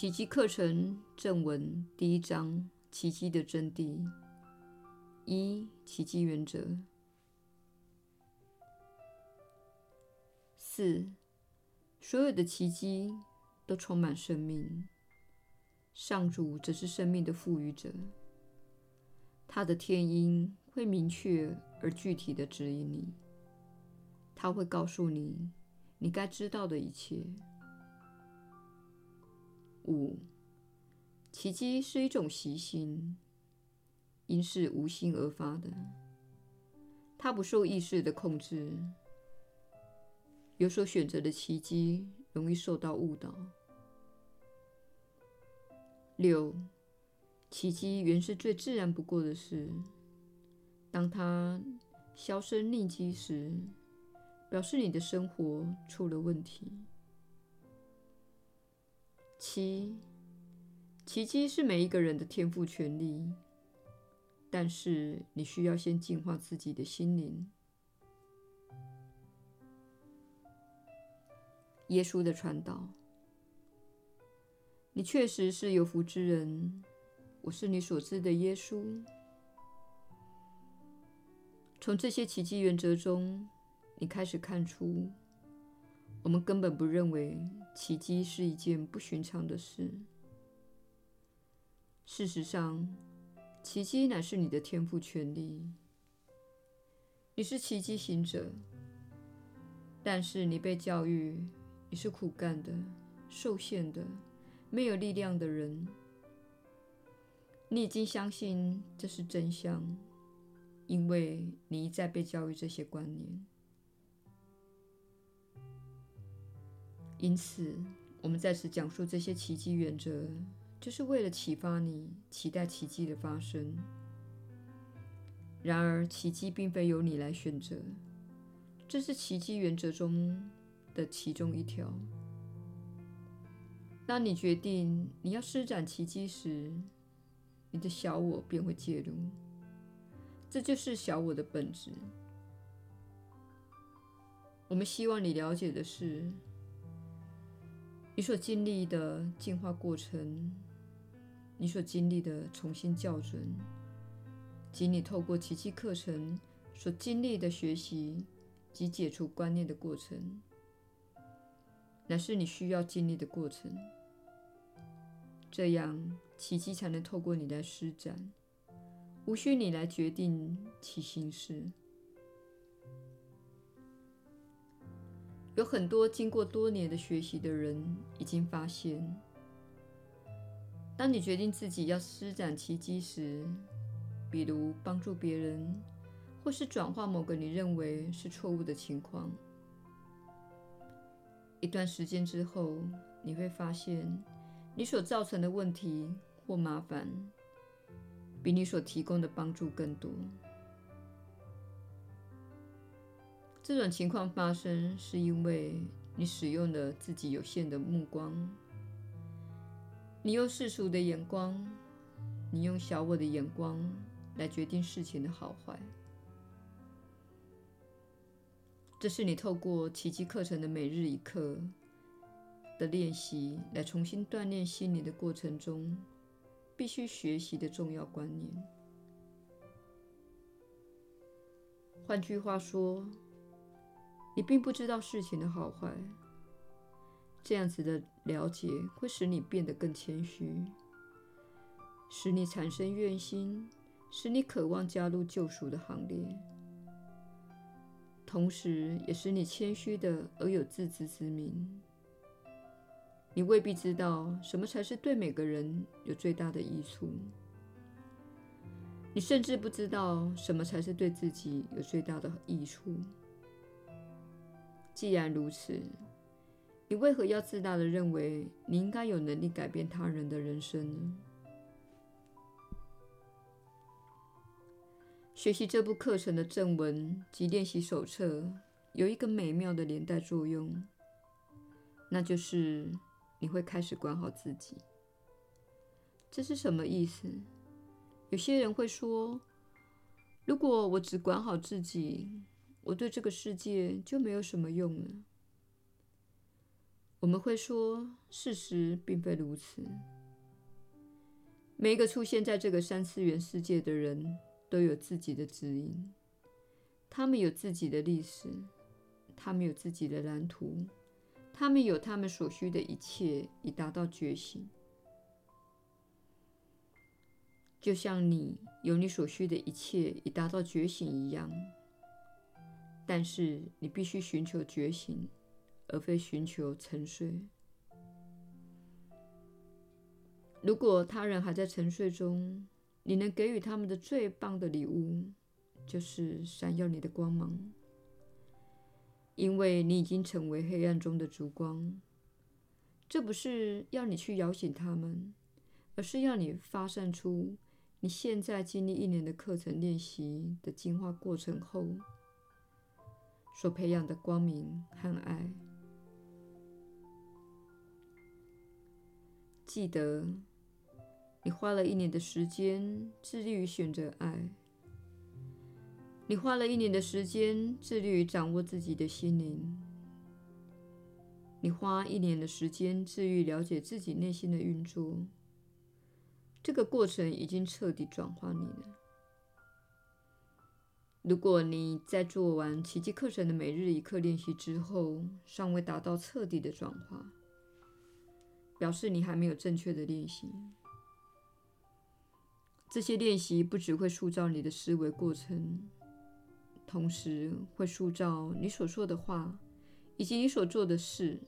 奇迹课程正文第一章：奇迹的真谛。一、奇迹原则。四、所有的奇迹都充满生命，上主则是生命的赋予者。他的天音会明确而具体地指引你，他会告诉你你该知道的一切。五、奇迹是一种习性，因是无心而发的，它不受意识的控制。有所选择的奇迹容易受到误导。六、奇迹原是最自然不过的事，当它销声匿迹时，表示你的生活出了问题。七、奇迹是每一个人的天赋权利，但是你需要先净化自己的心灵。耶稣的传导，你确实是有福之人。我是你所知的耶稣。从这些奇迹原则中，你开始看出，我们根本不认为奇迹是一件不寻常的事。事实上，奇迹乃是你的天赋权利。你是奇迹行者，但是你被教育你是苦干的、受限的、没有力量的人。你已经相信这是真相，因为你一再被教育这些观念。因此，我们在此讲述这些奇迹原则，就是为了启发你期待奇迹的发生。然而，奇迹并非由你来选择，这是奇迹原则中的其中一条。当你决定你要施展奇迹时，你的小我便会介入。这就是小我的本质。我们希望你了解的是。你所经历的进化过程，你所经历的重新校准，及你透过奇迹课程所经历的学习及解除观念的过程，乃是你需要经历的过程。这样，奇迹才能透过你来施展，无需你来决定其形式。有很多经过多年的学习的人已经发现，当你决定自己要施展奇迹时，比如帮助别人，或是转化某个你认为是错误的情况，一段时间之后，你会发现你所造成的问题或麻烦，比你所提供的帮助更多。这种情况发生，是因为你使用了自己有限的目光，你用世俗的眼光，你用小我的眼光来决定事情的好坏。这是你透过奇迹课程的每日一课的练习，来重新锻炼心灵的过程中，必须学习的重要观念。换句话说，你并不知道事情的好坏，这样子的了解会使你变得更谦虚，使你产生怨心，使你渴望加入救赎的行列，同时也使你谦虚的而有自知之明。你未必知道什么才是对每个人有最大的益处，你甚至不知道什么才是对自己有最大的益处。既然如此，你为何要自大的认为你应该有能力改变他人的人生呢？学习这部课程的正文及练习手册有一个美妙的连带作用，那就是你会开始管好自己。这是什么意思？有些人会说，如果我只管好自己，我对这个世界就没有什么用了。我们会说，事实并非如此。每一个出现在这个三次元世界的人都有自己的指引，他们有自己的历史，他们有自己的蓝图，他们有他们所需的一切以达到觉醒。就像你有你所需的一切以达到觉醒一样，但是你必须寻求觉醒，而非寻求沉睡。如果他人还在沉睡中，你能给予他们的最棒的礼物，就是闪耀你的光芒，因为你已经成为黑暗中的烛光。这不是要你去摇醒他们，而是要你发散出。你现在经历一年的课程练习的进化过程后，所培养的光明和爱，记得你花了一年的时间致力于选择爱，你花了一年的时间致力于掌握自己的心灵，你花一年的时间致力于了解自己内心的运作。这个过程已经彻底转化你了。如果你在做完奇迹课程的每日一课练习之后，尚未达到彻底的转化，表示你还没有正确的练习。这些练习不只会塑造你的思维过程，同时会塑造你所说的话，以及你所做的事，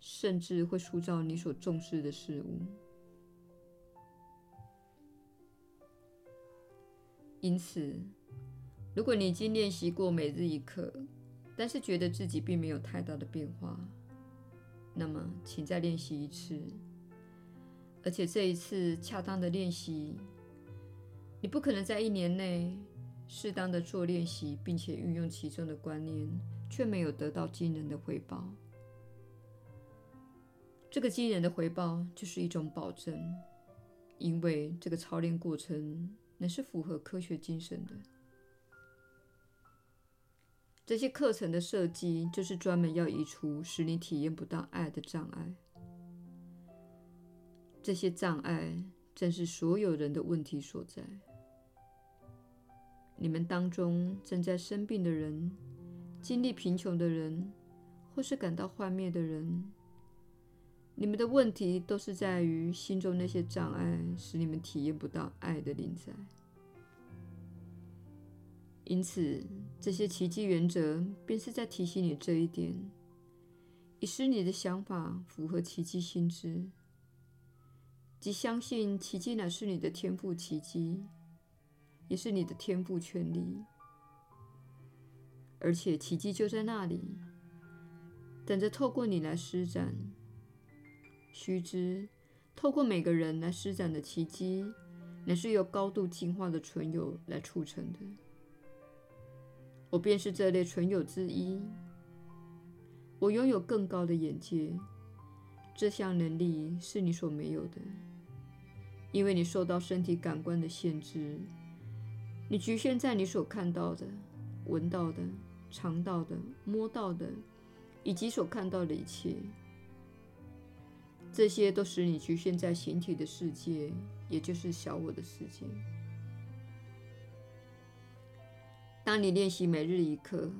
甚至会塑造你所重视的事物。因此，如果你已经练习过每日一课，但是觉得自己并没有太大的变化，那么请再练习一次。而且这一次恰当的练习，你不可能在一年内适当的做练习，并且运用其中的观念，却没有得到惊人的回报。这个惊人的回报就是一种保证，因为这个操练过程。乃是符合科学精神的。这些课程的设计，就是专门要移除使你体验不到爱的障碍。这些障碍正是所有人的问题所在。你们当中正在生病的人、经历贫穷的人，或是感到幻灭的人。你们的问题都是在于心中那些障碍，使你们体验不到爱的临在。因此，这些奇迹原则便是在提醒你这一点，以使你的想法符合奇迹心智，即相信奇迹乃是你的天赋奇迹，也是你的天赋权利，而且奇迹就在那里，等着透过你来施展。须知，透过每个人来施展的奇迹，乃是由高度进化的存有来促成的。我便是这类存有之一。我拥有更高的眼界，这项能力是你所没有的，因为你受到身体感官的限制，你局限在你所看到的、闻到的、尝到的、摸到的，以及所看到的一切。这些都使你局限在形体的世界，也就是小我的世界。当你练习每日一课，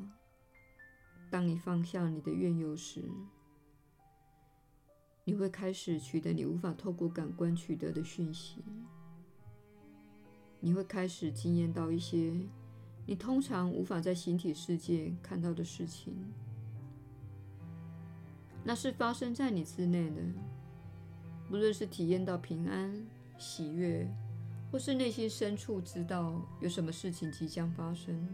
当你放下你的怨尤时，你会开始取得你无法透过感官取得的讯息。你会开始经验到一些你通常无法在形体世界看到的事情，那是发生在你之内的。无论是体验到平安、喜悦，或是内心深处知道有什么事情即将发生，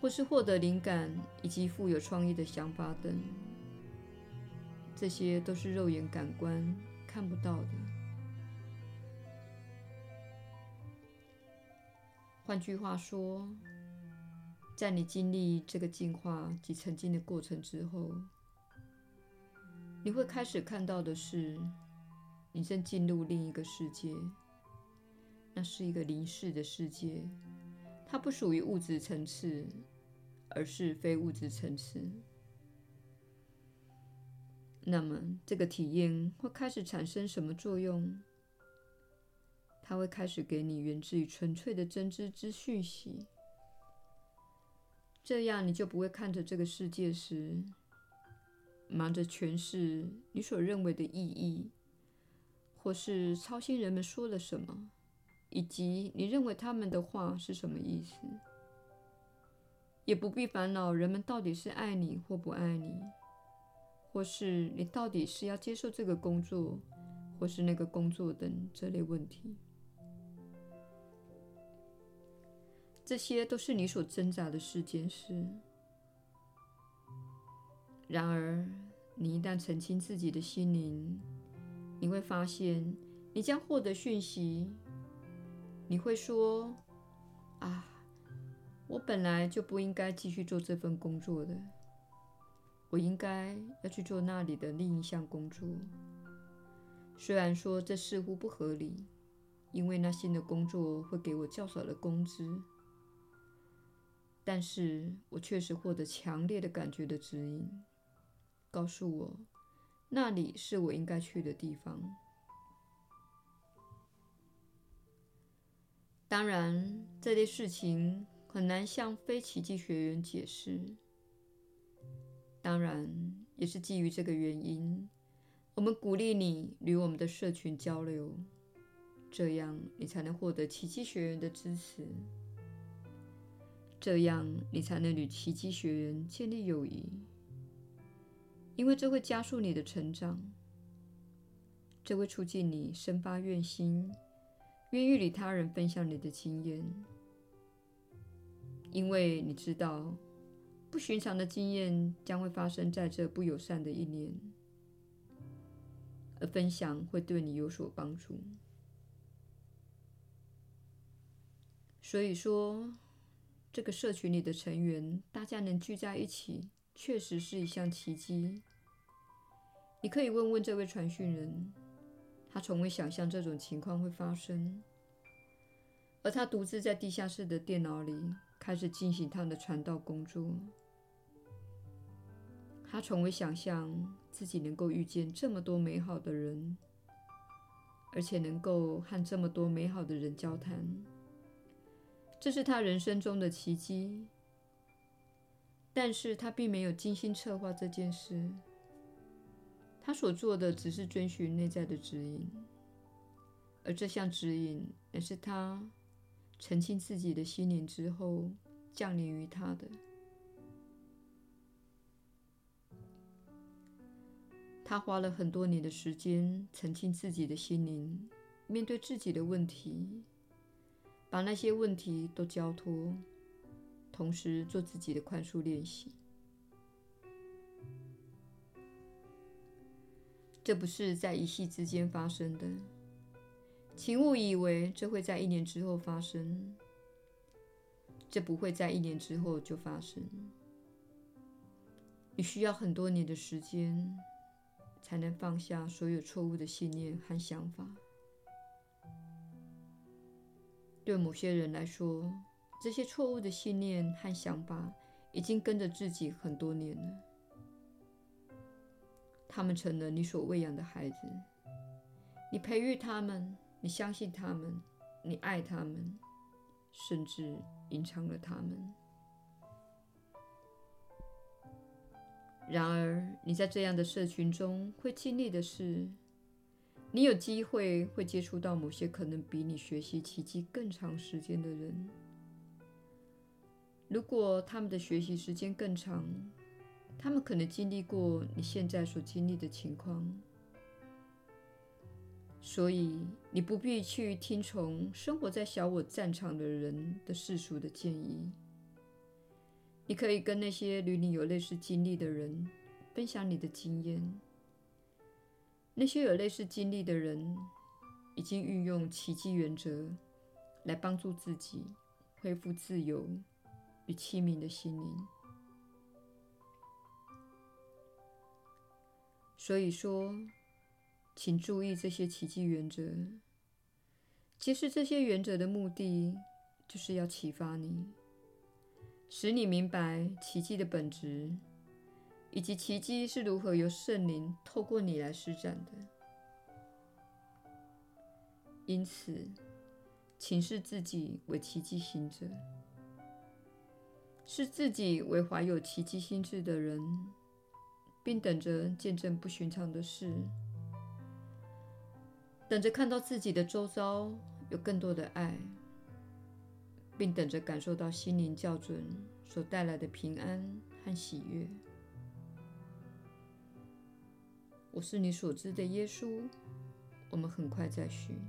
或是获得灵感以及富有创意的想法等，这些都是肉眼感官看不到的。换句话说，在你经历这个进化及沉浸的过程之后，你会开始看到的是，你正进入另一个世界。那是一个灵视的世界，它不属于物质层次，而是非物质层次。那么这个体验会开始产生什么作用？它会开始给你源自于纯粹的真知之讯息。这样你就不会看着这个世界时，忙着诠释你所认为的意义，或是操心人们说了什么，以及你认为他们的话是什么意思。也不必烦恼人们到底是爱你或不爱你，或是你到底是要接受这个工作，或是那个工作等这类问题。这些都是你所挣扎的世间事。然而，你一旦澄清自己的心灵，你会发现，你将获得讯息。你会说：“啊。”我本来就不应该继续做这份工作的，我应该要去做那里的另一项工作。虽然说这似乎不合理，因为那新的工作会给我较少的工资，但是我确实获得强烈的感觉的指引，告诉我那里是我应该去的地方。当然，这类事情。很难向非奇迹学员解释。当然，也是基于这个原因，我们鼓励你与我们的社群交流，这样你才能获得奇迹学员的支持，这样你才能与奇迹学员建立友谊，因为这会加速你的成长，这会促进你生发愿心，愿意与他人分享你的经验。因为你知道，不寻常的经验将会发生在这不友善的一年，而分享会对你有所帮助。所以说，这个社群里的成员大家能聚在一起，确实是一项奇迹。你可以问问这位传讯人，他从未想象这种情况会发生，而他独自在地下室的电脑里。开始进行他的传道工作。他从未想象自己能够遇见这么多美好的人，而且能够和这么多美好的人交谈。这是他人生中的奇迹。但是他并没有精心策划这件事。他所做的只是遵循内在的指引，而这项指引也是他。澄清自己的心灵之后，降临于他的。他花了很多年的时间澄清自己的心灵，面对自己的问题，把那些问题都交托，同时做自己的宽恕练习。这不是在一夕之间发生的。请勿以为这会在一年之后发生，这不会在一年之后就发生。你需要很多年的时间，才能放下所有错误的信念和想法。对某些人来说，这些错误的信念和想法已经跟着自己很多年了。他们成了你所喂养的孩子，你培育他们。你相信他们，你爱他们，甚至隐藏了他们。然而，你在这样的社群中会经历的是，你有机会会接触到某些可能比你学习奇迹更长时间的人。如果他们的学习时间更长，他们可能经历过你现在所经历的情况。所以，你不必去听从生活在小我战场的人的世俗的建议。你可以跟那些与你有类似经历的人分享你的经验。那些有类似经历的人已经运用奇迹原则来帮助自己恢复自由与清明的心灵。所以说。请注意这些奇迹原则。其实这些原则的目的，就是要启发你，使你明白奇迹的本质，以及奇迹是如何由圣灵透过你来施展的。因此，请视自己为奇迹行者，视自己为怀有奇迹心智的人，并等着见证不寻常的事，等着看到自己的周遭有更多的爱，并等着感受到心灵校准所带来的平安和喜悦。我是你所知的耶稣。我们很快再续。